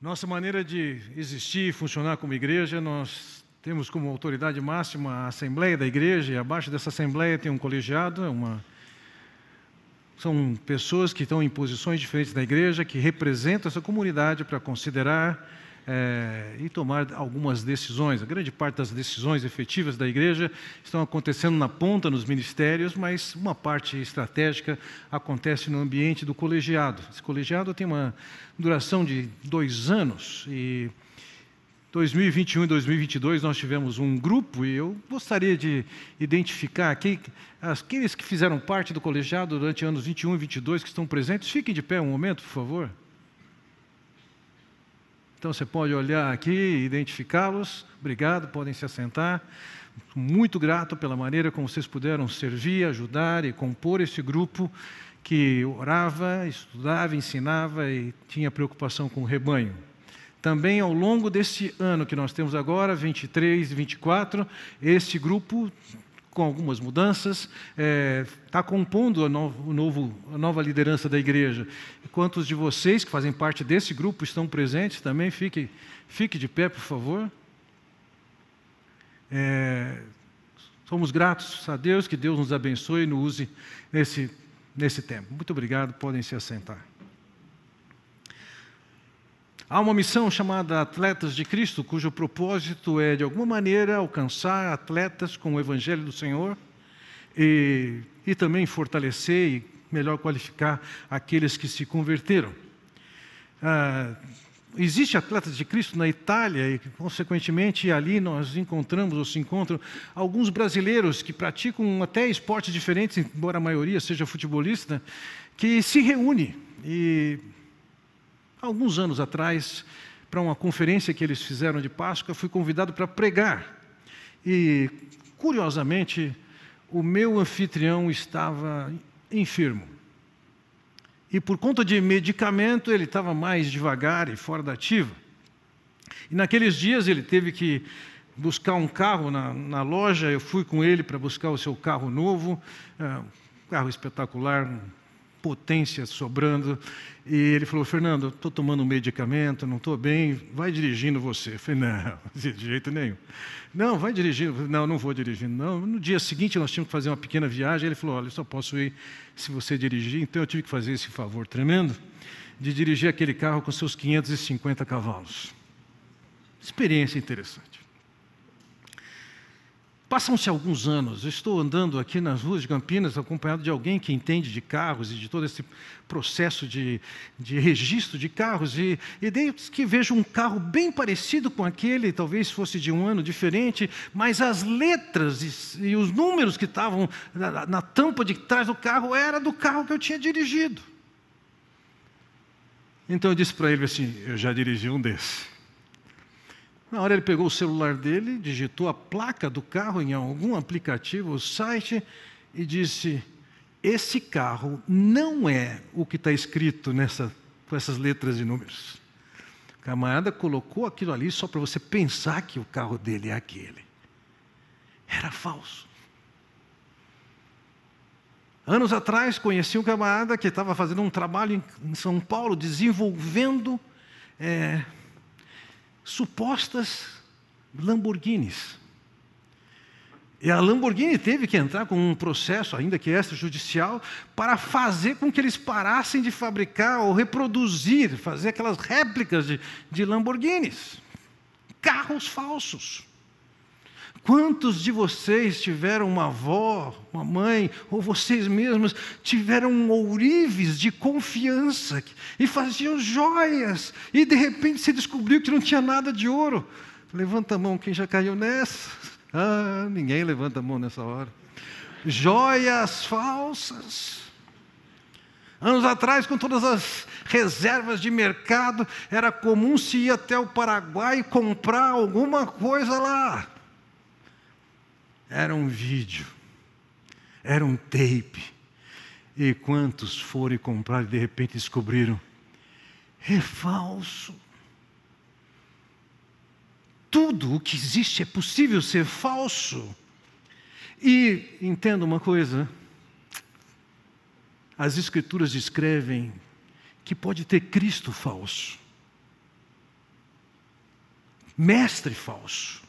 Nossa maneira de existir e funcionar como igreja, nós temos como autoridade máxima a Assembleia da Igreja, e abaixo dessa Assembleia tem um colegiado, uma... são pessoas que estão em posições diferentes da igreja, que representam essa comunidade para considerar é, e tomar algumas decisões. A grande parte das decisões efetivas da igreja estão acontecendo na ponta, nos ministérios, mas uma parte estratégica acontece no ambiente do colegiado. Esse colegiado tem uma duração de dois anos e 2021 e 2022 nós tivemos um grupo e eu gostaria de identificar aqui aqueles que fizeram parte do colegiado durante anos 21 e 22 que estão presentes. Fiquem de pé um momento, por favor. Então você pode olhar aqui e identificá-los. Obrigado, podem se assentar. Muito grato pela maneira como vocês puderam servir, ajudar e compor esse grupo que orava, estudava, ensinava e tinha preocupação com o rebanho. Também ao longo desse ano que nós temos agora, 23 e 24, este grupo com algumas mudanças, está é, tá compondo a, novo, novo, a nova liderança da igreja. Quantos de vocês que fazem parte desse grupo estão presentes também? Fique, fique de pé, por favor. É, somos gratos a Deus, que Deus nos abençoe e nos use nesse, nesse tempo. Muito obrigado, podem se assentar. Há uma missão chamada Atletas de Cristo, cujo propósito é, de alguma maneira, alcançar atletas com o Evangelho do Senhor e, e também fortalecer e melhor qualificar aqueles que se converteram. Ah, existe Atletas de Cristo na Itália e, consequentemente, ali nós encontramos ou se encontram alguns brasileiros que praticam até esportes diferentes, embora a maioria seja futebolista, que se reúne e alguns anos atrás, para uma conferência que eles fizeram de Páscoa, fui convidado para pregar. E, curiosamente, o meu anfitrião estava enfermo. E por conta de medicamento, ele estava mais devagar e fora da ativa. E naqueles dias ele teve que buscar um carro na, na loja, eu fui com ele para buscar o seu carro novo, é, um carro espetacular, potência sobrando. E ele falou: Fernando, estou tomando um medicamento, não estou bem, vai dirigindo você. Eu falei: Não, de jeito nenhum. Não, vai dirigindo. Não, não vou dirigindo. Não. No dia seguinte nós tínhamos que fazer uma pequena viagem. Ele falou: Olha, só posso ir se você dirigir. Então eu tive que fazer esse favor tremendo de dirigir aquele carro com seus 550 cavalos. Experiência interessante. Passam-se alguns anos, eu estou andando aqui nas ruas de Campinas acompanhado de alguém que entende de carros e de todo esse processo de, de registro de carros, e, e desde que vejo um carro bem parecido com aquele, talvez fosse de um ano diferente, mas as letras e, e os números que estavam na, na tampa de trás do carro era do carro que eu tinha dirigido. Então eu disse para ele assim: Eu já dirigi um desses. Na hora ele pegou o celular dele, digitou a placa do carro em algum aplicativo, o site, e disse: Esse carro não é o que está escrito nessa, com essas letras e números. O camarada colocou aquilo ali só para você pensar que o carro dele é aquele. Era falso. Anos atrás, conheci um camarada que estava fazendo um trabalho em São Paulo, desenvolvendo. É, supostas Lamborghinis. E a Lamborghini teve que entrar com um processo, ainda que extrajudicial, para fazer com que eles parassem de fabricar ou reproduzir, fazer aquelas réplicas de, de Lamborghinis. Carros falsos. Quantos de vocês tiveram uma avó, uma mãe, ou vocês mesmos tiveram ourives de confiança e faziam joias, e de repente se descobriu que não tinha nada de ouro? Levanta a mão quem já caiu nessa. Ah, ninguém levanta a mão nessa hora. Joias falsas. Anos atrás, com todas as reservas de mercado, era comum se ir até o Paraguai comprar alguma coisa lá era um vídeo, era um tape. E quantos foram comprar e de repente descobriram? É falso. Tudo o que existe é possível ser falso. E entenda uma coisa: as Escrituras descrevem que pode ter Cristo falso. mestre falso.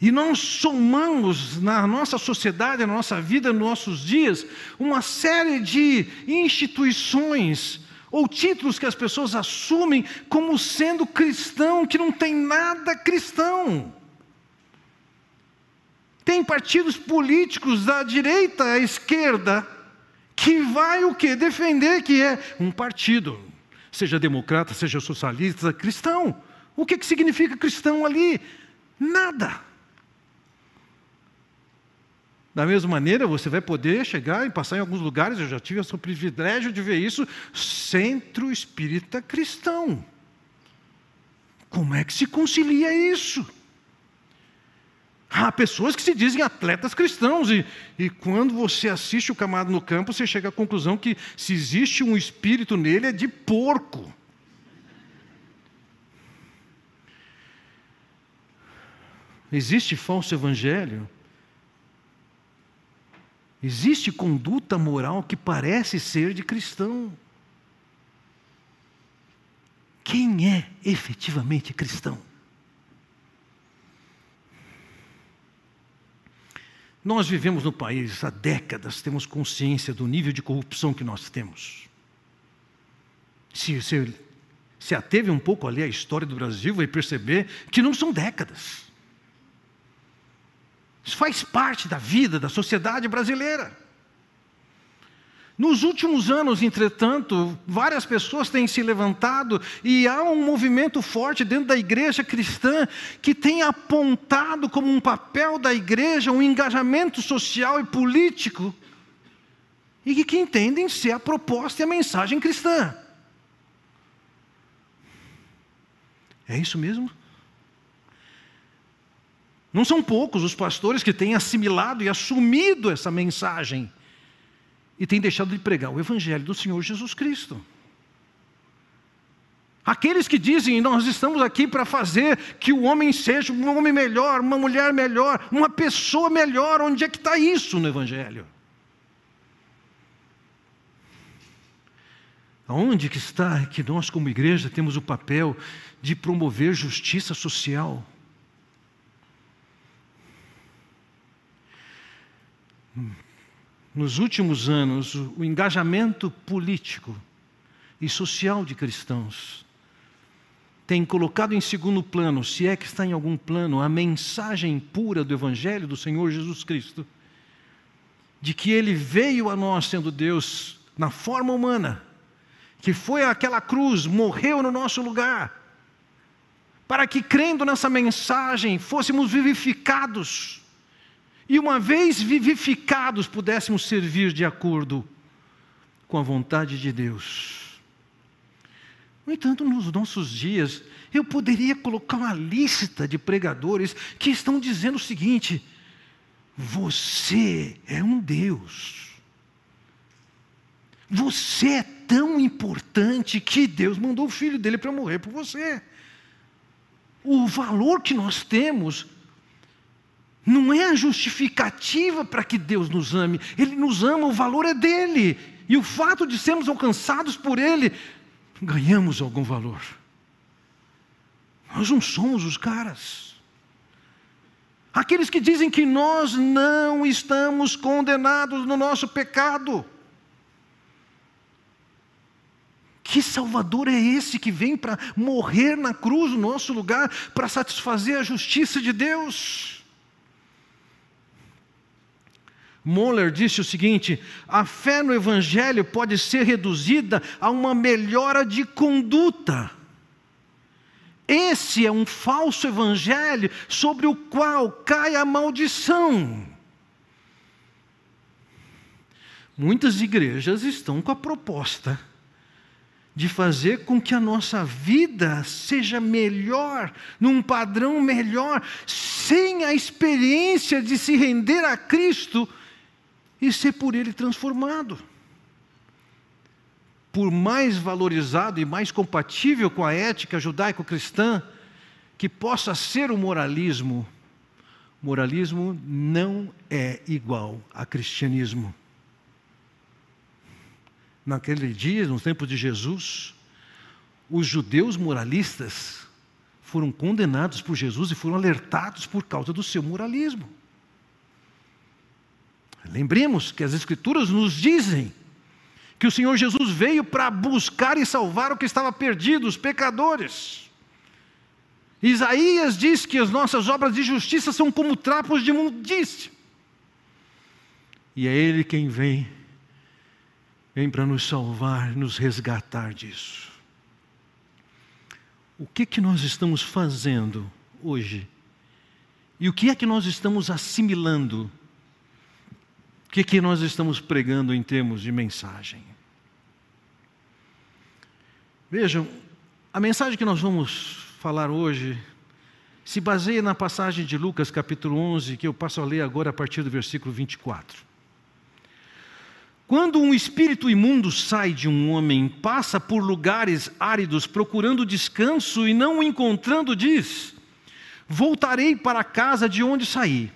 E nós somamos na nossa sociedade, na nossa vida, nos nossos dias, uma série de instituições ou títulos que as pessoas assumem como sendo cristão, que não tem nada cristão. Tem partidos políticos da direita à esquerda que vai o que defender que é um partido, seja democrata, seja socialista, cristão. O que, que significa cristão ali? Nada. Da mesma maneira, você vai poder chegar e passar em alguns lugares, eu já tive o privilégio de ver isso, centro espírita cristão. Como é que se concilia isso? Há pessoas que se dizem atletas cristãos, e, e quando você assiste o camado no campo, você chega à conclusão que se existe um espírito nele é de porco. Existe falso evangelho? Existe conduta moral que parece ser de cristão. Quem é efetivamente cristão? Nós vivemos no país há décadas, temos consciência do nível de corrupção que nós temos. Se você se ateve um pouco ali a história do Brasil, vai perceber que não são décadas. Isso faz parte da vida da sociedade brasileira. Nos últimos anos, entretanto, várias pessoas têm se levantado e há um movimento forte dentro da igreja cristã que tem apontado como um papel da igreja um engajamento social e político e que entendem ser a proposta e a mensagem cristã. É isso mesmo? Não são poucos os pastores que têm assimilado e assumido essa mensagem e têm deixado de pregar o Evangelho do Senhor Jesus Cristo. Aqueles que dizem, nós estamos aqui para fazer que o homem seja um homem melhor, uma mulher melhor, uma pessoa melhor, onde é que está isso no Evangelho? Aonde que está que nós, como igreja, temos o papel de promover justiça social? Nos últimos anos, o engajamento político e social de cristãos tem colocado em segundo plano, se é que está em algum plano, a mensagem pura do Evangelho do Senhor Jesus Cristo, de que Ele veio a nós sendo Deus na forma humana, que foi aquela cruz, morreu no nosso lugar, para que crendo nessa mensagem fôssemos vivificados e uma vez vivificados, pudéssemos servir de acordo com a vontade de Deus. No entanto, nos nossos dias, eu poderia colocar uma lista de pregadores que estão dizendo o seguinte: você é um Deus. Você é tão importante que Deus mandou o filho dele para morrer por você. O valor que nós temos não é a justificativa para que Deus nos ame. Ele nos ama, o valor é dele. E o fato de sermos alcançados por Ele, ganhamos algum valor. Nós não somos os caras. Aqueles que dizem que nós não estamos condenados no nosso pecado. Que Salvador é esse que vem para morrer na cruz no nosso lugar, para satisfazer a justiça de Deus? Moller disse o seguinte: a fé no Evangelho pode ser reduzida a uma melhora de conduta. Esse é um falso evangelho sobre o qual cai a maldição. Muitas igrejas estão com a proposta de fazer com que a nossa vida seja melhor, num padrão melhor, sem a experiência de se render a Cristo e ser por ele transformado. Por mais valorizado e mais compatível com a ética judaico-cristã que possa ser o moralismo, moralismo não é igual a cristianismo. Naquele dia, nos tempos de Jesus, os judeus moralistas foram condenados por Jesus e foram alertados por causa do seu moralismo. Lembremos que as Escrituras nos dizem que o Senhor Jesus veio para buscar e salvar o que estava perdido, os pecadores. Isaías diz que as nossas obras de justiça são como trapos de imundícia. E é Ele quem vem, vem para nos salvar, nos resgatar disso. O que que nós estamos fazendo hoje? E o que é que nós estamos assimilando o que, que nós estamos pregando em termos de mensagem? Vejam, a mensagem que nós vamos falar hoje se baseia na passagem de Lucas capítulo 11, que eu passo a ler agora a partir do versículo 24. Quando um espírito imundo sai de um homem, passa por lugares áridos procurando descanso e não o encontrando, diz: Voltarei para a casa de onde saí.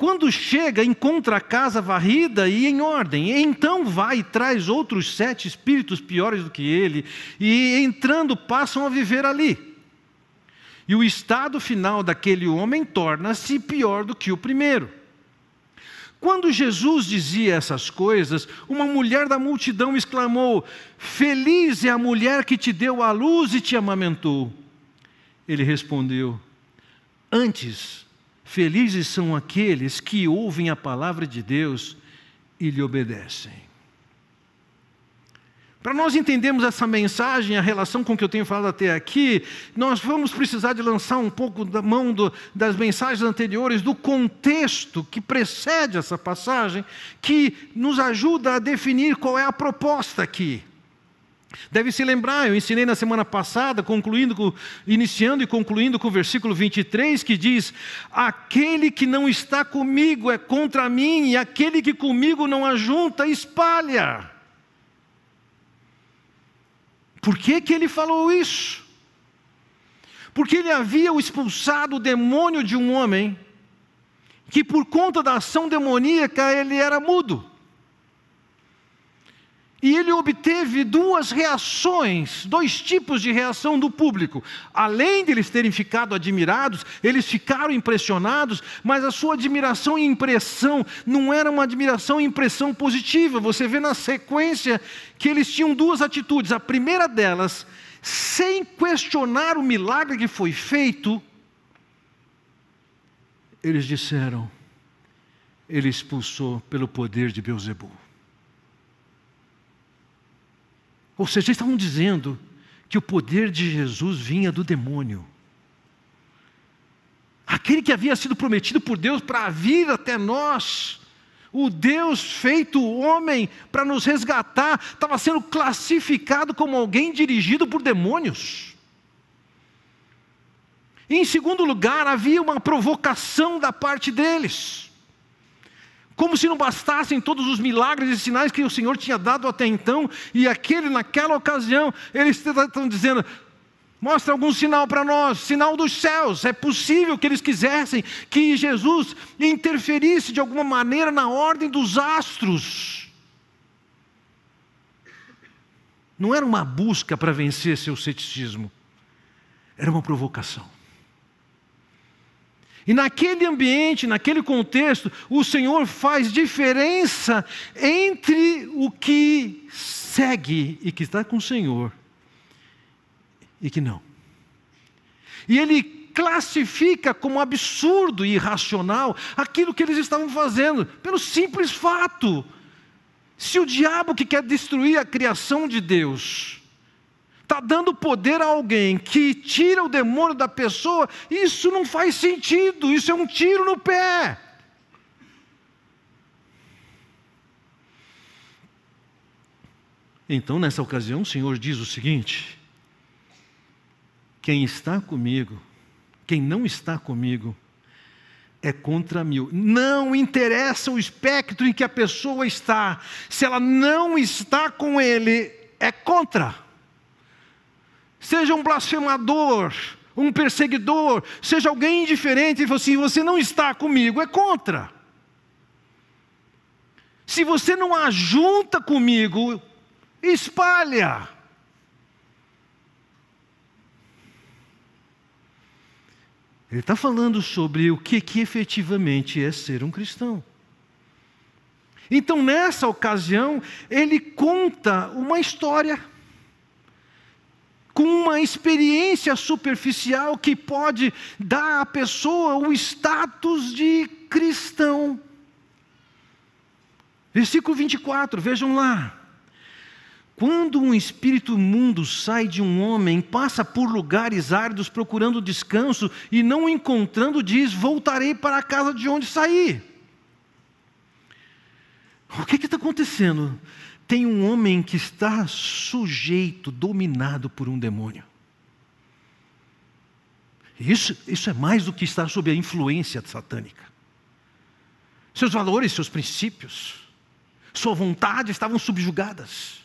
Quando chega, encontra a casa varrida e em ordem. Então vai e traz outros sete espíritos piores do que ele, e entrando passam a viver ali. E o estado final daquele homem torna-se pior do que o primeiro. Quando Jesus dizia essas coisas, uma mulher da multidão exclamou: Feliz é a mulher que te deu a luz e te amamentou. Ele respondeu: Antes Felizes são aqueles que ouvem a palavra de Deus e lhe obedecem. Para nós entendermos essa mensagem, a relação com que eu tenho falado até aqui, nós vamos precisar de lançar um pouco da mão do, das mensagens anteriores, do contexto que precede essa passagem, que nos ajuda a definir qual é a proposta aqui. Deve se lembrar, eu ensinei na semana passada, concluindo iniciando e concluindo com o versículo 23, que diz: Aquele que não está comigo é contra mim, e aquele que comigo não ajunta, espalha. Por que, que ele falou isso? Porque ele havia expulsado o demônio de um homem, que por conta da ação demoníaca ele era mudo. E ele obteve duas reações, dois tipos de reação do público. Além de eles terem ficado admirados, eles ficaram impressionados, mas a sua admiração e impressão não era uma admiração e impressão positiva. Você vê na sequência que eles tinham duas atitudes. A primeira delas, sem questionar o milagre que foi feito, eles disseram: Ele expulsou pelo poder de Beuzebu. Ou seja, eles estavam dizendo que o poder de Jesus vinha do demônio. Aquele que havia sido prometido por Deus para vir até nós, o Deus feito homem para nos resgatar, estava sendo classificado como alguém dirigido por demônios. E, em segundo lugar, havia uma provocação da parte deles. Como se não bastassem todos os milagres e sinais que o Senhor tinha dado até então, e aquele, naquela ocasião, eles estão dizendo: Mostra algum sinal para nós, sinal dos céus. É possível que eles quisessem que Jesus interferisse de alguma maneira na ordem dos astros. Não era uma busca para vencer seu ceticismo, era uma provocação. E naquele ambiente, naquele contexto, o Senhor faz diferença entre o que segue e que está com o Senhor e que não. E ele classifica como absurdo e irracional aquilo que eles estavam fazendo, pelo simples fato. Se o diabo que quer destruir a criação de Deus, está dando poder a alguém que tira o demônio da pessoa, isso não faz sentido, isso é um tiro no pé. Então, nessa ocasião, o Senhor diz o seguinte: quem está comigo, quem não está comigo, é contra mil. Não interessa o espectro em que a pessoa está, se ela não está com ele, é contra seja um blasfemador, um perseguidor, seja alguém indiferente, e assim: você não está comigo, é contra. Se você não ajunta comigo, espalha. Ele está falando sobre o que, que efetivamente é ser um cristão. Então, nessa ocasião, ele conta uma história com uma experiência superficial que pode dar à pessoa o status de cristão. Versículo 24, vejam lá. Quando um espírito imundo sai de um homem, passa por lugares áridos procurando descanso e não encontrando, diz: Voltarei para a casa de onde saí. O que está acontecendo? Tem um homem que está sujeito, dominado por um demônio. Isso, isso é mais do que estar sob a influência satânica. Seus valores, seus princípios, sua vontade estavam subjugadas.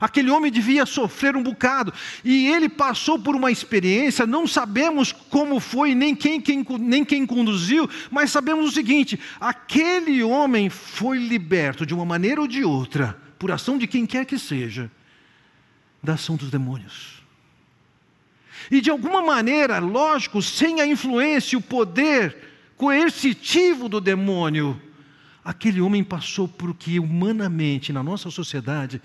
Aquele homem devia sofrer um bocado, e ele passou por uma experiência, não sabemos como foi, nem quem, quem, nem quem conduziu, mas sabemos o seguinte: aquele homem foi liberto de uma maneira ou de outra, por ação de quem quer que seja, da ação dos demônios. E de alguma maneira, lógico, sem a influência e o poder coercitivo do demônio, aquele homem passou por o que humanamente, na nossa sociedade,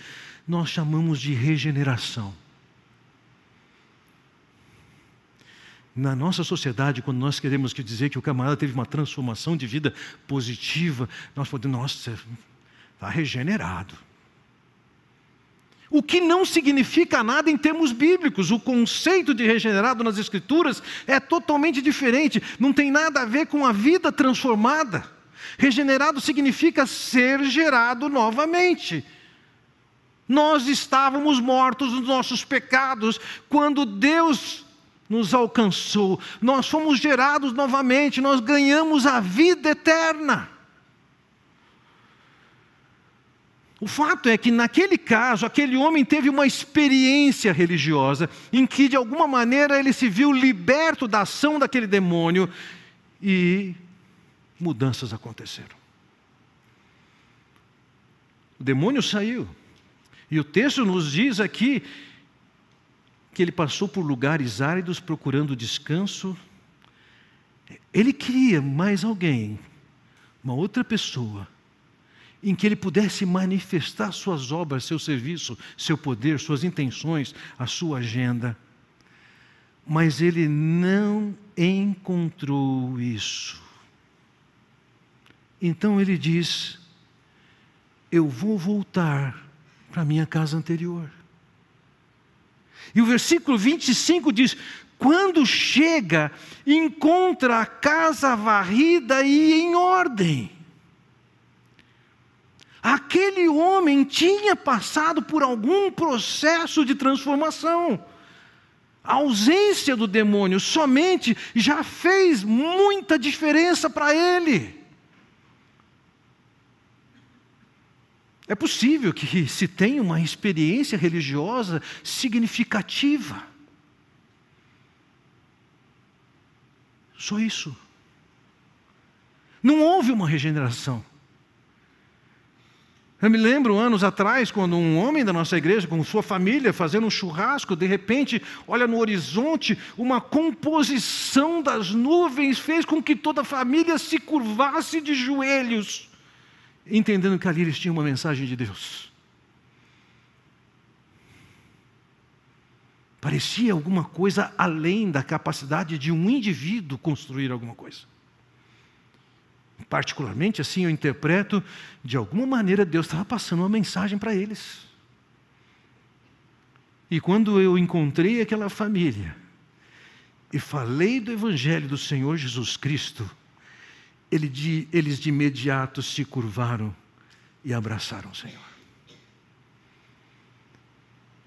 nós chamamos de regeneração. Na nossa sociedade, quando nós queremos dizer que o camarada teve uma transformação de vida positiva, nós podemos, nossa, está regenerado. O que não significa nada em termos bíblicos. O conceito de regenerado nas Escrituras é totalmente diferente. Não tem nada a ver com a vida transformada. Regenerado significa ser gerado novamente. Nós estávamos mortos nos nossos pecados quando Deus nos alcançou. Nós fomos gerados novamente, nós ganhamos a vida eterna. O fato é que, naquele caso, aquele homem teve uma experiência religiosa em que, de alguma maneira, ele se viu liberto da ação daquele demônio e mudanças aconteceram. O demônio saiu. E o texto nos diz aqui que ele passou por lugares áridos procurando descanso. Ele queria mais alguém, uma outra pessoa, em que ele pudesse manifestar suas obras, seu serviço, seu poder, suas intenções, a sua agenda. Mas ele não encontrou isso. Então ele diz: Eu vou voltar para a minha casa anterior. E o versículo 25 diz: quando chega, encontra a casa varrida e em ordem. Aquele homem tinha passado por algum processo de transformação. A ausência do demônio somente já fez muita diferença para ele. É possível que se tenha uma experiência religiosa significativa. Só isso. Não houve uma regeneração. Eu me lembro anos atrás, quando um homem da nossa igreja, com sua família, fazendo um churrasco, de repente, olha no horizonte, uma composição das nuvens fez com que toda a família se curvasse de joelhos entendendo que ali eles tinham uma mensagem de Deus. Parecia alguma coisa além da capacidade de um indivíduo construir alguma coisa. Particularmente assim eu interpreto, de alguma maneira Deus estava passando uma mensagem para eles. E quando eu encontrei aquela família e falei do Evangelho do Senhor Jesus Cristo, ele de, eles de imediato se curvaram e abraçaram o Senhor.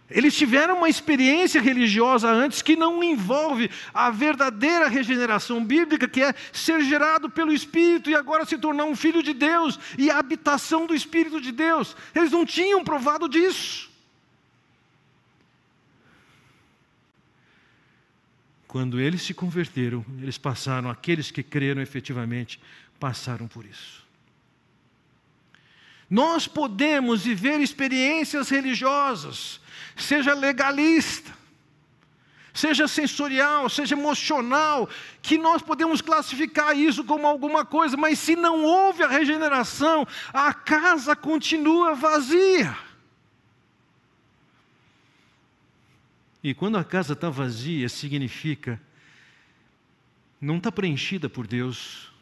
Eles tiveram uma experiência religiosa antes que não envolve a verdadeira regeneração bíblica, que é ser gerado pelo Espírito e agora se tornar um filho de Deus e a habitação do Espírito de Deus. Eles não tinham provado disso. Quando eles se converteram, eles passaram, aqueles que creram efetivamente, passaram por isso. Nós podemos viver experiências religiosas, seja legalista, seja sensorial, seja emocional, que nós podemos classificar isso como alguma coisa, mas se não houve a regeneração, a casa continua vazia. E quando a casa está vazia, significa não está preenchida por Deus,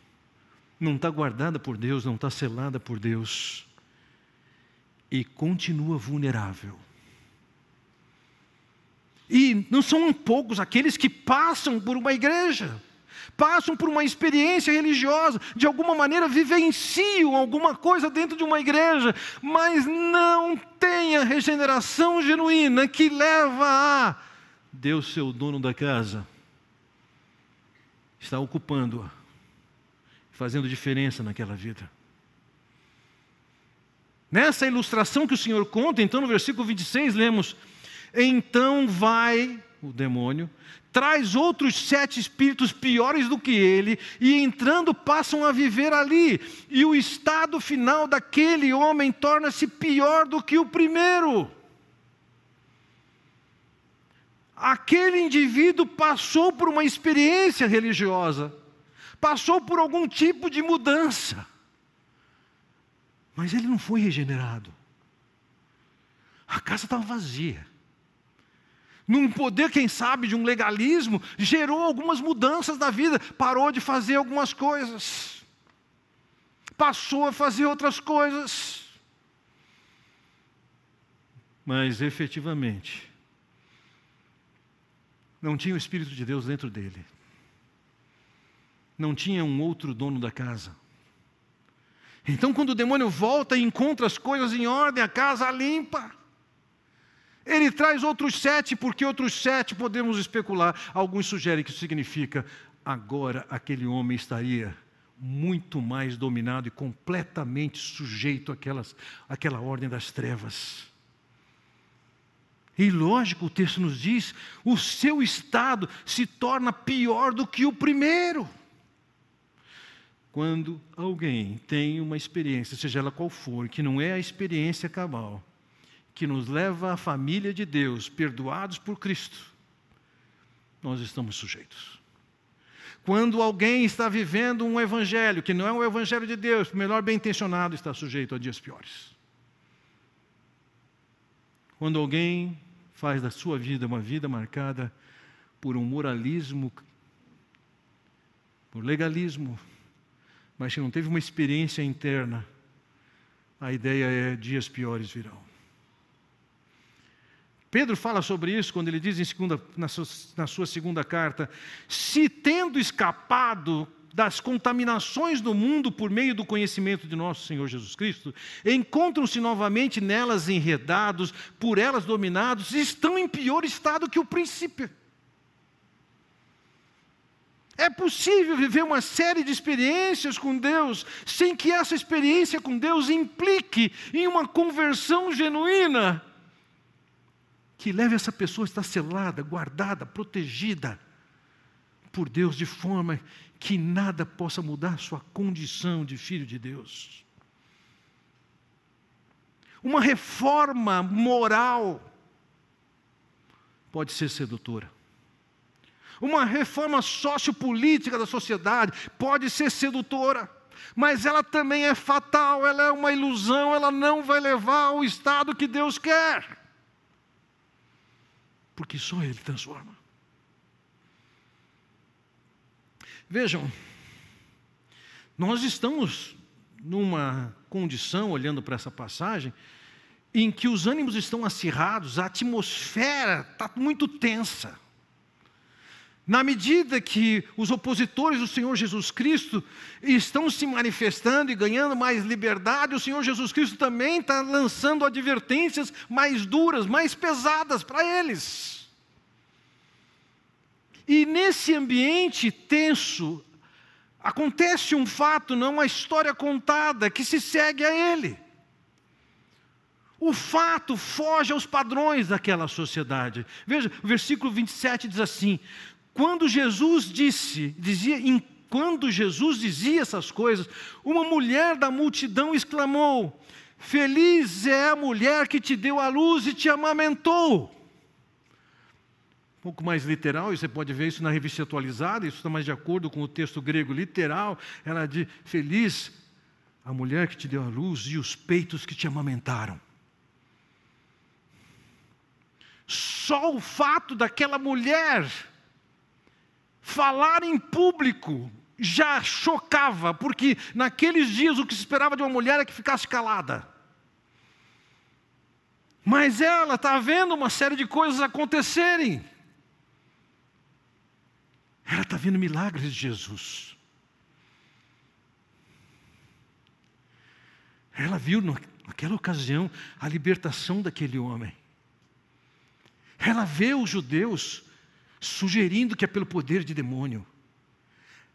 não está guardada por Deus, não está selada por Deus, e continua vulnerável. E não são poucos aqueles que passam por uma igreja, passam por uma experiência religiosa, de alguma maneira vivenciam alguma coisa dentro de uma igreja, mas não têm a regeneração genuína que leva a Deus ser o dono da casa, está ocupando-a, fazendo diferença naquela vida. Nessa ilustração que o Senhor conta, então no versículo 26, lemos então vai o demônio, traz outros sete espíritos piores do que ele, e entrando passam a viver ali, e o estado final daquele homem torna-se pior do que o primeiro. Aquele indivíduo passou por uma experiência religiosa, passou por algum tipo de mudança, mas ele não foi regenerado. A casa estava vazia num poder, quem sabe, de um legalismo, gerou algumas mudanças na vida, parou de fazer algumas coisas, passou a fazer outras coisas. Mas efetivamente, não tinha o Espírito de Deus dentro dele, não tinha um outro dono da casa. Então, quando o demônio volta e encontra as coisas em ordem, a casa limpa. Ele traz outros sete, porque outros sete podemos especular. Alguns sugerem que isso significa agora aquele homem estaria muito mais dominado e completamente sujeito àquelas, àquela ordem das trevas. E lógico, o texto nos diz: o seu estado se torna pior do que o primeiro. Quando alguém tem uma experiência, seja ela qual for, que não é a experiência cabal, que nos leva à família de Deus, perdoados por Cristo, nós estamos sujeitos. Quando alguém está vivendo um evangelho que não é o evangelho de Deus, melhor bem intencionado, está sujeito a dias piores. Quando alguém faz da sua vida uma vida marcada por um moralismo, por legalismo, mas que não teve uma experiência interna, a ideia é dias piores virão. Pedro fala sobre isso quando ele diz em segunda, na, sua, na sua segunda carta: se tendo escapado das contaminações do mundo por meio do conhecimento de nosso Senhor Jesus Cristo, encontram-se novamente nelas enredados, por elas dominados, e estão em pior estado que o princípio. É possível viver uma série de experiências com Deus sem que essa experiência com Deus implique em uma conversão genuína que leve essa pessoa a estar selada, guardada, protegida por Deus, de forma que nada possa mudar sua condição de filho de Deus. Uma reforma moral pode ser sedutora. Uma reforma sociopolítica da sociedade pode ser sedutora, mas ela também é fatal, ela é uma ilusão, ela não vai levar ao estado que Deus quer porque só Ele transforma. Vejam, nós estamos numa condição, olhando para essa passagem, em que os ânimos estão acirrados, a atmosfera está muito tensa. Na medida que os opositores do Senhor Jesus Cristo estão se manifestando e ganhando mais liberdade, o Senhor Jesus Cristo também está lançando advertências mais duras, mais pesadas para eles. E nesse ambiente tenso, acontece um fato, não uma história contada, que se segue a ele. O fato foge aos padrões daquela sociedade. Veja, o versículo 27 diz assim: quando Jesus disse, dizia, quando Jesus dizia essas coisas, uma mulher da multidão exclamou: Feliz é a mulher que te deu a luz e te amamentou. pouco mais literal, e você pode ver isso na revista atualizada, isso está mais de acordo com o texto grego literal. Ela diz: Feliz a mulher que te deu a luz e os peitos que te amamentaram. Só o fato daquela mulher falar em público já chocava, porque naqueles dias o que se esperava de uma mulher é que ficasse calada. Mas ela está vendo uma série de coisas acontecerem. Ela está vendo milagres de Jesus. Ela viu naquela ocasião a libertação daquele homem. Ela vê os judeus sugerindo que é pelo poder de demônio.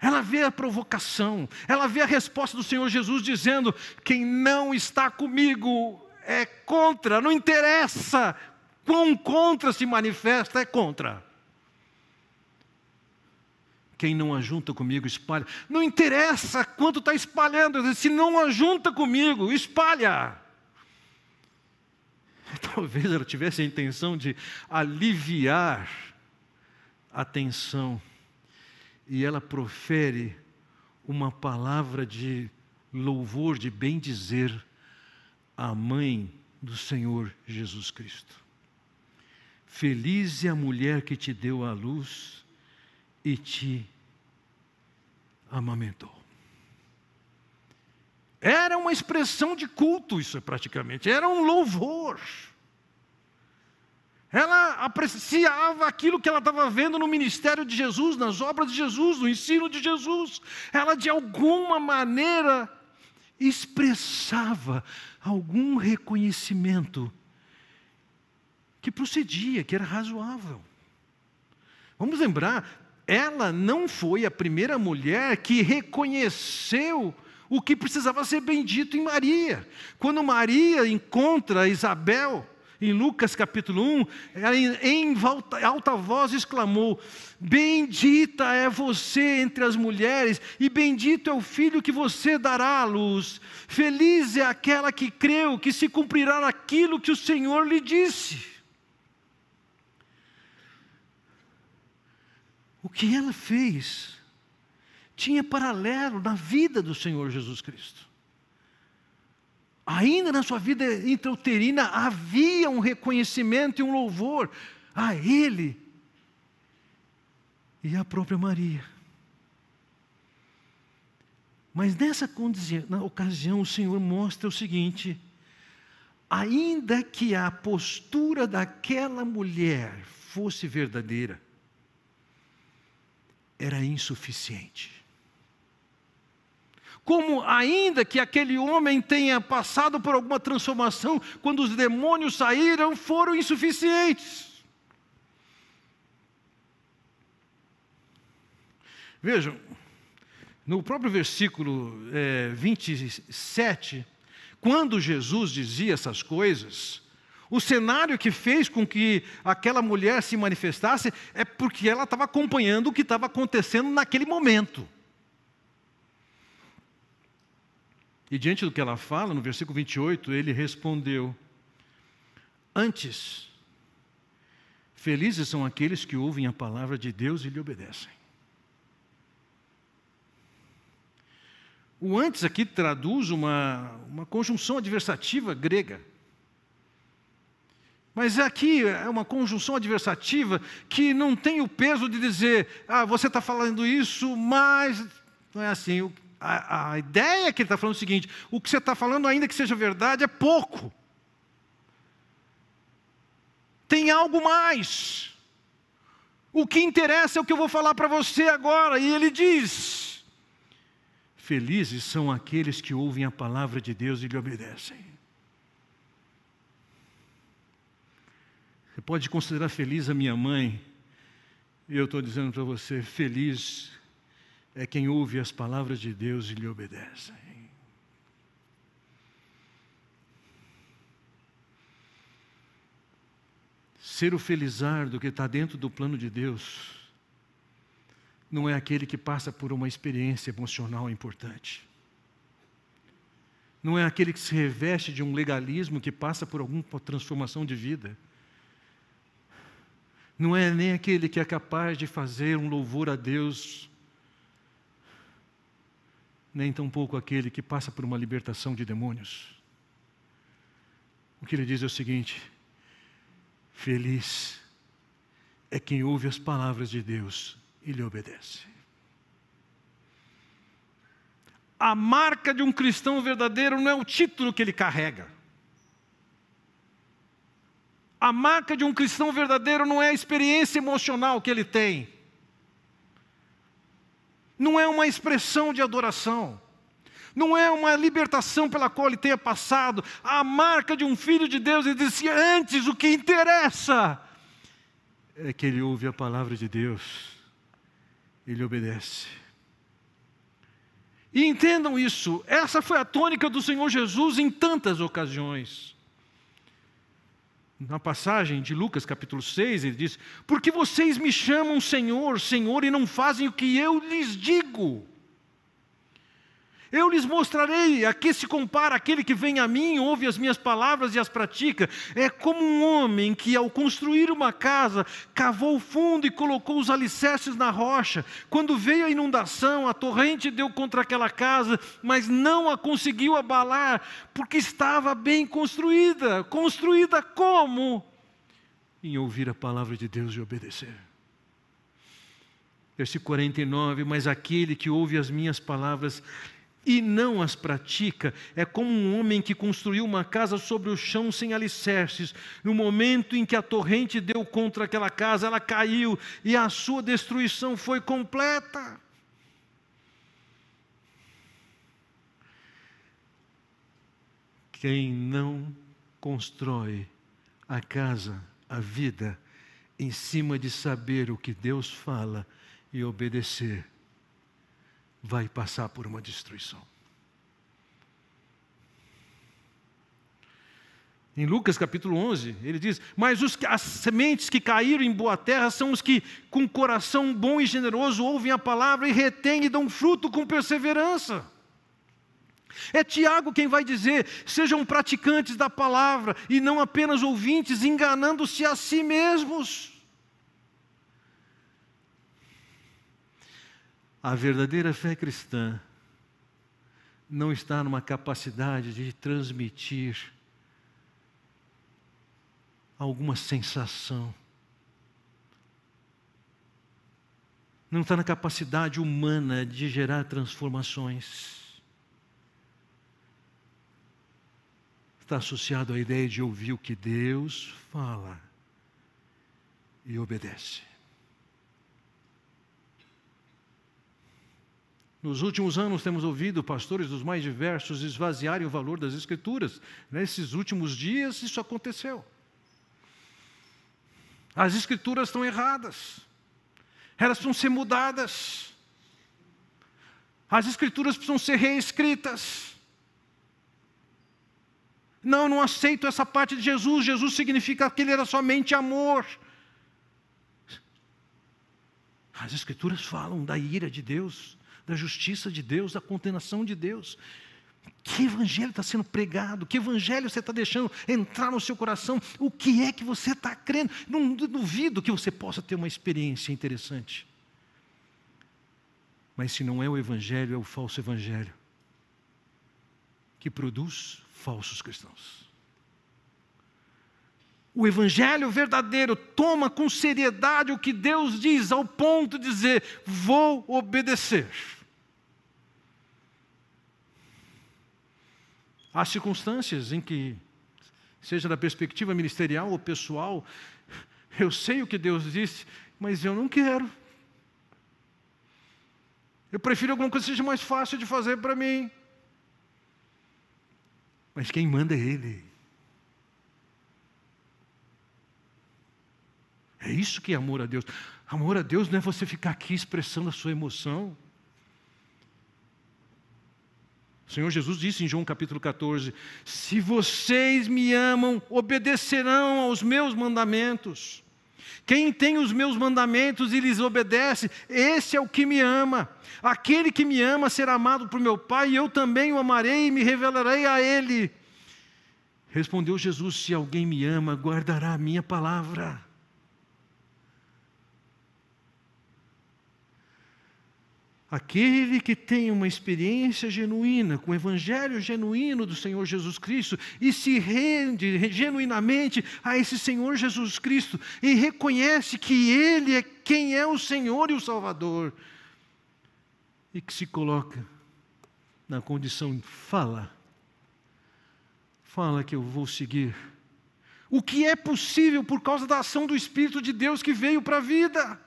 Ela vê a provocação, ela vê a resposta do Senhor Jesus dizendo: Quem não está comigo é contra, não interessa quão contra se manifesta, é contra. Quem não ajunta comigo, espalha. Não interessa quanto está espalhando, se não ajunta comigo, espalha. Talvez ela tivesse a intenção de aliviar a tensão e ela profere uma palavra de louvor, de bem-dizer à mãe do Senhor Jesus Cristo. Feliz é a mulher que te deu a luz e te amamentou. Era uma expressão de culto, isso é praticamente, era um louvor. Ela apreciava aquilo que ela estava vendo no ministério de Jesus, nas obras de Jesus, no ensino de Jesus. Ela, de alguma maneira, expressava algum reconhecimento que procedia, que era razoável. Vamos lembrar, ela não foi a primeira mulher que reconheceu o que precisava ser bendito em Maria. Quando Maria encontra Isabel, em Lucas capítulo 1, em alta voz exclamou: Bendita é você entre as mulheres, e bendito é o filho que você dará à luz. Feliz é aquela que creu que se cumprirá aquilo que o Senhor lhe disse. O que ela fez tinha paralelo na vida do Senhor Jesus Cristo ainda na sua vida intrauterina havia um reconhecimento e um louvor a Ele e à própria Maria. Mas nessa ocasião o Senhor mostra o seguinte: ainda que a postura daquela mulher fosse verdadeira, era insuficiente como ainda que aquele homem tenha passado por alguma transformação, quando os demônios saíram, foram insuficientes. Vejam, no próprio versículo é, 27, quando Jesus dizia essas coisas, o cenário que fez com que aquela mulher se manifestasse é porque ela estava acompanhando o que estava acontecendo naquele momento. E diante do que ela fala, no versículo 28, ele respondeu: Antes, felizes são aqueles que ouvem a palavra de Deus e lhe obedecem. O antes aqui traduz uma, uma conjunção adversativa grega. Mas aqui é uma conjunção adversativa que não tem o peso de dizer, ah, você está falando isso, mas não é assim a, a ideia que ele está falando é o seguinte: o que você está falando, ainda que seja verdade, é pouco. Tem algo mais. O que interessa é o que eu vou falar para você agora. E ele diz: Felizes são aqueles que ouvem a palavra de Deus e lhe obedecem. Você pode considerar feliz a minha mãe, e eu estou dizendo para você: feliz é quem ouve as palavras de Deus e lhe obedece. Ser o felizardo que está dentro do plano de Deus não é aquele que passa por uma experiência emocional importante. Não é aquele que se reveste de um legalismo que passa por alguma transformação de vida. Não é nem aquele que é capaz de fazer um louvor a Deus, nem tampouco aquele que passa por uma libertação de demônios. O que ele diz é o seguinte: feliz é quem ouve as palavras de Deus e lhe obedece. A marca de um cristão verdadeiro não é o título que ele carrega. A marca de um cristão verdadeiro não é a experiência emocional que ele tem. Não é uma expressão de adoração. Não é uma libertação pela qual ele tenha passado. A marca de um filho de Deus, ele disse: antes o que interessa é que ele ouve a palavra de Deus, ele obedece. E entendam isso, essa foi a tônica do Senhor Jesus em tantas ocasiões. Na passagem de Lucas capítulo 6, ele diz: Porque vocês me chamam Senhor, Senhor, e não fazem o que eu lhes digo. Eu lhes mostrarei a que se compara aquele que vem a mim, ouve as minhas palavras e as pratica. É como um homem que, ao construir uma casa, cavou fundo e colocou os alicerces na rocha. Quando veio a inundação, a torrente deu contra aquela casa, mas não a conseguiu abalar, porque estava bem construída. Construída como? Em ouvir a palavra de Deus e obedecer. Versículo 49: Mas aquele que ouve as minhas palavras e não as pratica, é como um homem que construiu uma casa sobre o chão sem alicerces. No momento em que a torrente deu contra aquela casa, ela caiu e a sua destruição foi completa. Quem não constrói a casa, a vida, em cima de saber o que Deus fala e obedecer, vai passar por uma destruição. Em Lucas capítulo 11, ele diz: Mas os, as sementes que caíram em boa terra são os que, com coração bom e generoso, ouvem a palavra e retêm e dão fruto com perseverança. É Tiago quem vai dizer: sejam praticantes da palavra e não apenas ouvintes, enganando-se a si mesmos. A verdadeira fé cristã não está numa capacidade de transmitir alguma sensação. Não está na capacidade humana de gerar transformações. Está associado à ideia de ouvir o que Deus fala e obedece. Nos últimos anos temos ouvido pastores dos mais diversos esvaziarem o valor das Escrituras. Nesses últimos dias isso aconteceu. As Escrituras estão erradas, elas precisam ser mudadas, as Escrituras precisam ser reescritas. Não, não aceito essa parte de Jesus. Jesus significa que ele era somente amor. As Escrituras falam da ira de Deus da justiça de Deus, da condenação de Deus. Que evangelho está sendo pregado? Que evangelho você está deixando entrar no seu coração? O que é que você está crendo? Não duvido que você possa ter uma experiência interessante. Mas se não é o evangelho, é o falso evangelho que produz falsos cristãos. O evangelho verdadeiro toma com seriedade o que Deus diz, ao ponto de dizer: vou obedecer. Há circunstâncias em que, seja da perspectiva ministerial ou pessoal, eu sei o que Deus disse, mas eu não quero. Eu prefiro alguma coisa que seja mais fácil de fazer para mim. Mas quem manda é Ele. É isso que é amor a Deus. Amor a Deus não é você ficar aqui expressando a sua emoção. O Senhor Jesus disse em João capítulo 14: Se vocês me amam, obedecerão aos meus mandamentos. Quem tem os meus mandamentos e lhes obedece, esse é o que me ama. Aquele que me ama será amado por meu Pai, e eu também o amarei e me revelarei a ele. Respondeu Jesus: Se alguém me ama, guardará a minha palavra. Aquele que tem uma experiência genuína com o Evangelho genuíno do Senhor Jesus Cristo e se rende genuinamente a esse Senhor Jesus Cristo e reconhece que Ele é quem é o Senhor e o Salvador e que se coloca na condição de fala, fala que eu vou seguir. O que é possível por causa da ação do Espírito de Deus que veio para a vida.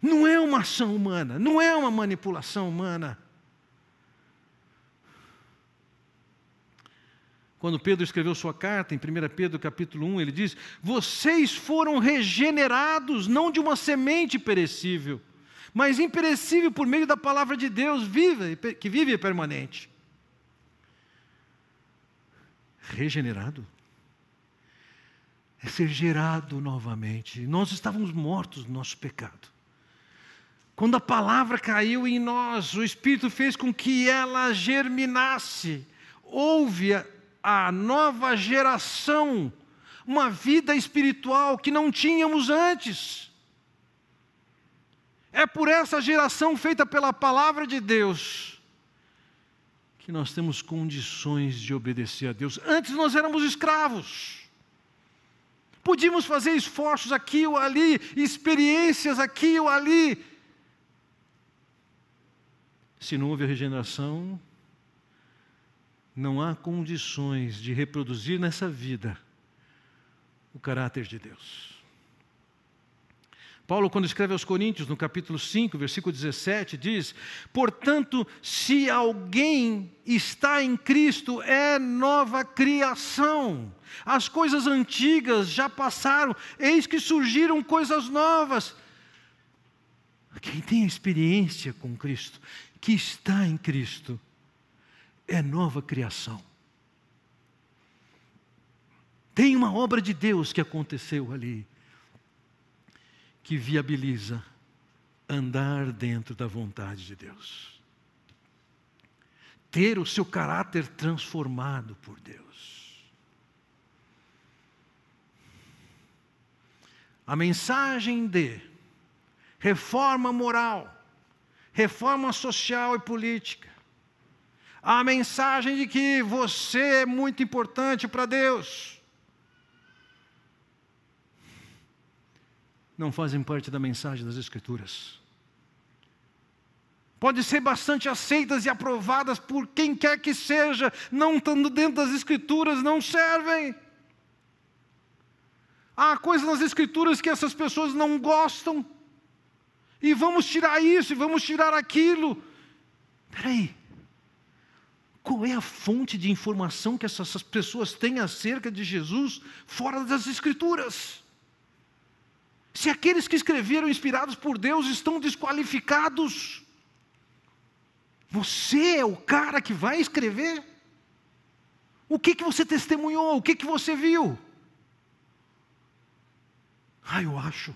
Não é uma ação humana, não é uma manipulação humana. Quando Pedro escreveu sua carta, em 1 Pedro capítulo 1, ele diz: Vocês foram regenerados, não de uma semente perecível, mas imperecível por meio da palavra de Deus, viva, que vive e permanente. Regenerado é ser gerado novamente. Nós estávamos mortos no nosso pecado. Quando a palavra caiu em nós, o Espírito fez com que ela germinasse. Houve a, nova geração, uma vida espiritual que não tínhamos antes. É por essa geração feita pela palavra de Deus que nós temos condições de obedecer a Deus. Antes nós éramos escravos. Podíamos fazer esforços aqui ou ali, experiências aqui ou ali, se não houve regeneração, não há condições de reproduzir nessa vida o caráter de Deus. Paulo, quando escreve aos Coríntios, no capítulo 5, versículo 17, diz: Portanto, se alguém está em Cristo, é nova criação. As coisas antigas já passaram, eis que surgiram coisas novas. Quem tem experiência com Cristo, que está em Cristo é nova criação. Tem uma obra de Deus que aconteceu ali, que viabiliza andar dentro da vontade de Deus, ter o seu caráter transformado por Deus. A mensagem de reforma moral reforma social e política. A mensagem de que você é muito importante para Deus. Não fazem parte da mensagem das Escrituras. Pode ser bastante aceitas e aprovadas por quem quer que seja, não estando dentro das Escrituras, não servem. Há coisas nas Escrituras que essas pessoas não gostam, e vamos tirar isso, e vamos tirar aquilo. Espera aí. Qual é a fonte de informação que essas pessoas têm acerca de Jesus fora das Escrituras? Se aqueles que escreveram inspirados por Deus estão desqualificados, você é o cara que vai escrever? O que, que você testemunhou? O que, que você viu? Ah, eu acho.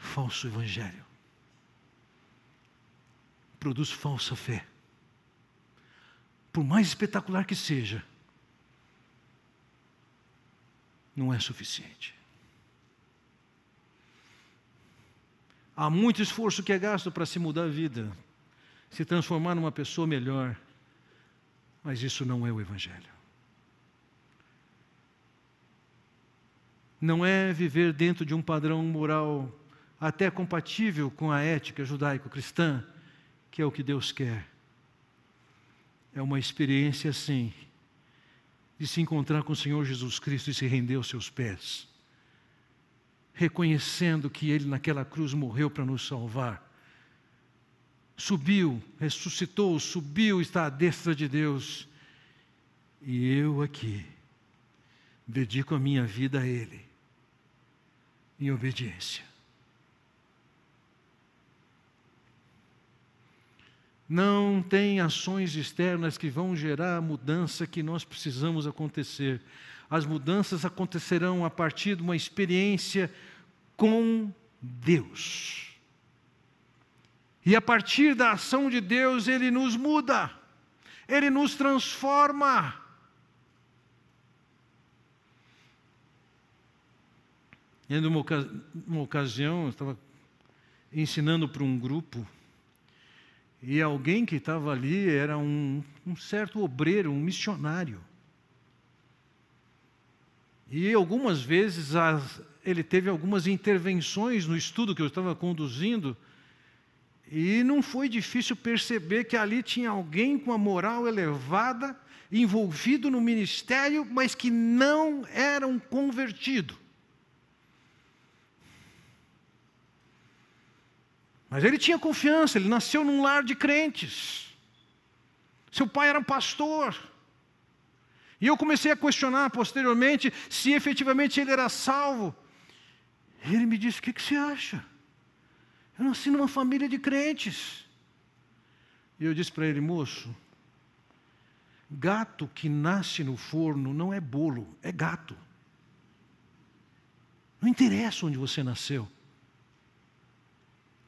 Falso evangelho. Produz falsa fé. Por mais espetacular que seja, não é suficiente. Há muito esforço que é gasto para se mudar a vida, se transformar numa pessoa melhor, mas isso não é o Evangelho. Não é viver dentro de um padrão moral até compatível com a ética judaico-cristã, que é o que Deus quer. É uma experiência assim, de se encontrar com o Senhor Jesus Cristo e se render aos seus pés, reconhecendo que Ele naquela cruz morreu para nos salvar, subiu, ressuscitou, subiu, está à destra de Deus, e eu aqui dedico a minha vida a Ele, em obediência. Não tem ações externas que vão gerar a mudança que nós precisamos acontecer. As mudanças acontecerão a partir de uma experiência com Deus. E a partir da ação de Deus, Ele nos muda, Ele nos transforma. E numa, numa ocasião, eu estava ensinando para um grupo, e alguém que estava ali era um, um certo obreiro, um missionário. E algumas vezes as, ele teve algumas intervenções no estudo que eu estava conduzindo, e não foi difícil perceber que ali tinha alguém com a moral elevada, envolvido no ministério, mas que não era um convertido. Mas ele tinha confiança, ele nasceu num lar de crentes. Seu pai era um pastor. E eu comecei a questionar posteriormente se efetivamente ele era salvo. Ele me disse: O que, que você acha? Eu nasci numa família de crentes. E eu disse para ele: Moço, gato que nasce no forno não é bolo, é gato. Não interessa onde você nasceu.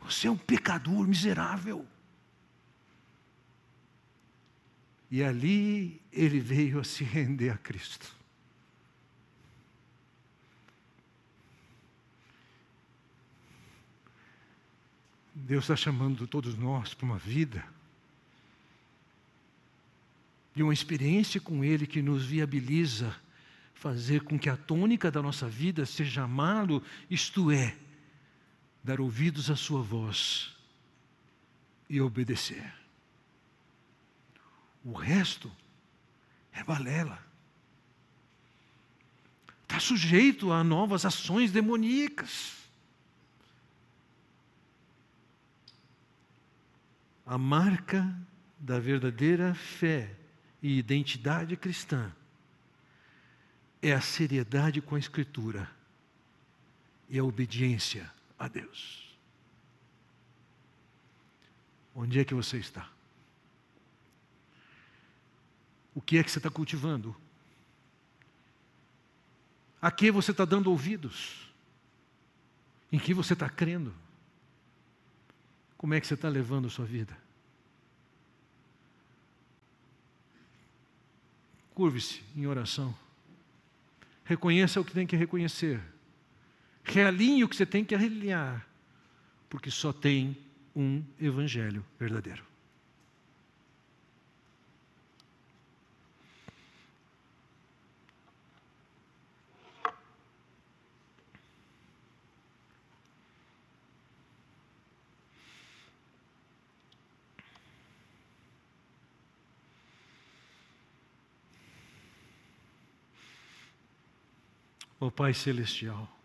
Você é um pecador miserável. E ali ele veio a se render a Cristo. Deus está chamando todos nós para uma vida de uma experiência com Ele que nos viabiliza fazer com que a tônica da nossa vida seja amá-lo, isto é, dar ouvidos à Sua voz e obedecer. O resto é balela. Está sujeito a novas ações demoníacas. A marca da verdadeira fé e identidade cristã é a seriedade com a Escritura e a obediência a Deus. Onde é que você está? O que é que você está cultivando? A que você está dando ouvidos? Em que você está crendo? Como é que você está levando a sua vida? Curve-se em oração. Reconheça o que tem que reconhecer. Realinhe o que você tem que realinhar. Porque só tem um evangelho verdadeiro. ó oh, Pai Celestial.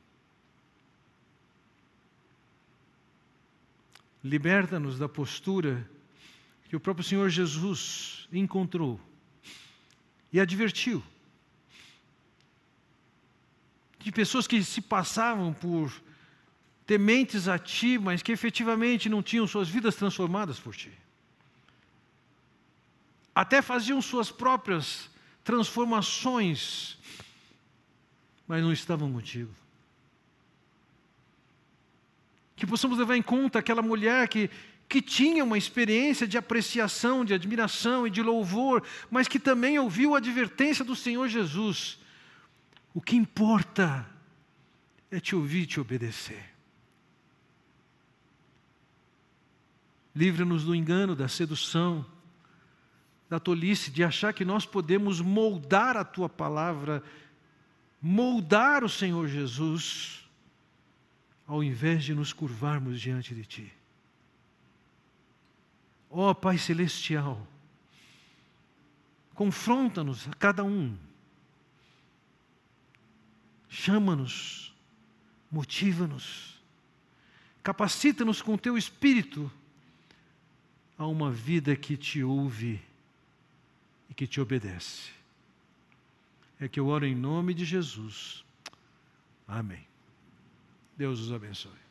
Liberta-nos da postura que o próprio Senhor Jesus encontrou e advertiu de pessoas que se passavam por tementes a Ti, mas que efetivamente não tinham suas vidas transformadas por Ti. Até faziam suas próprias transformações mas não estavam contigo. Que possamos levar em conta aquela mulher que, que tinha uma experiência de apreciação, de admiração e de louvor, mas que também ouviu a advertência do Senhor Jesus. O que importa é te ouvir e te obedecer. Livra-nos do engano, da sedução, da tolice, de achar que nós podemos moldar a tua palavra moldar o Senhor Jesus, ao invés de nos curvarmos diante de Ti. Ó oh, Pai Celestial, confronta-nos a cada um, chama-nos, motiva-nos, capacita-nos com Teu Espírito a uma vida que te ouve e que te obedece é que eu oro em nome de Jesus. Amém. Deus os abençoe.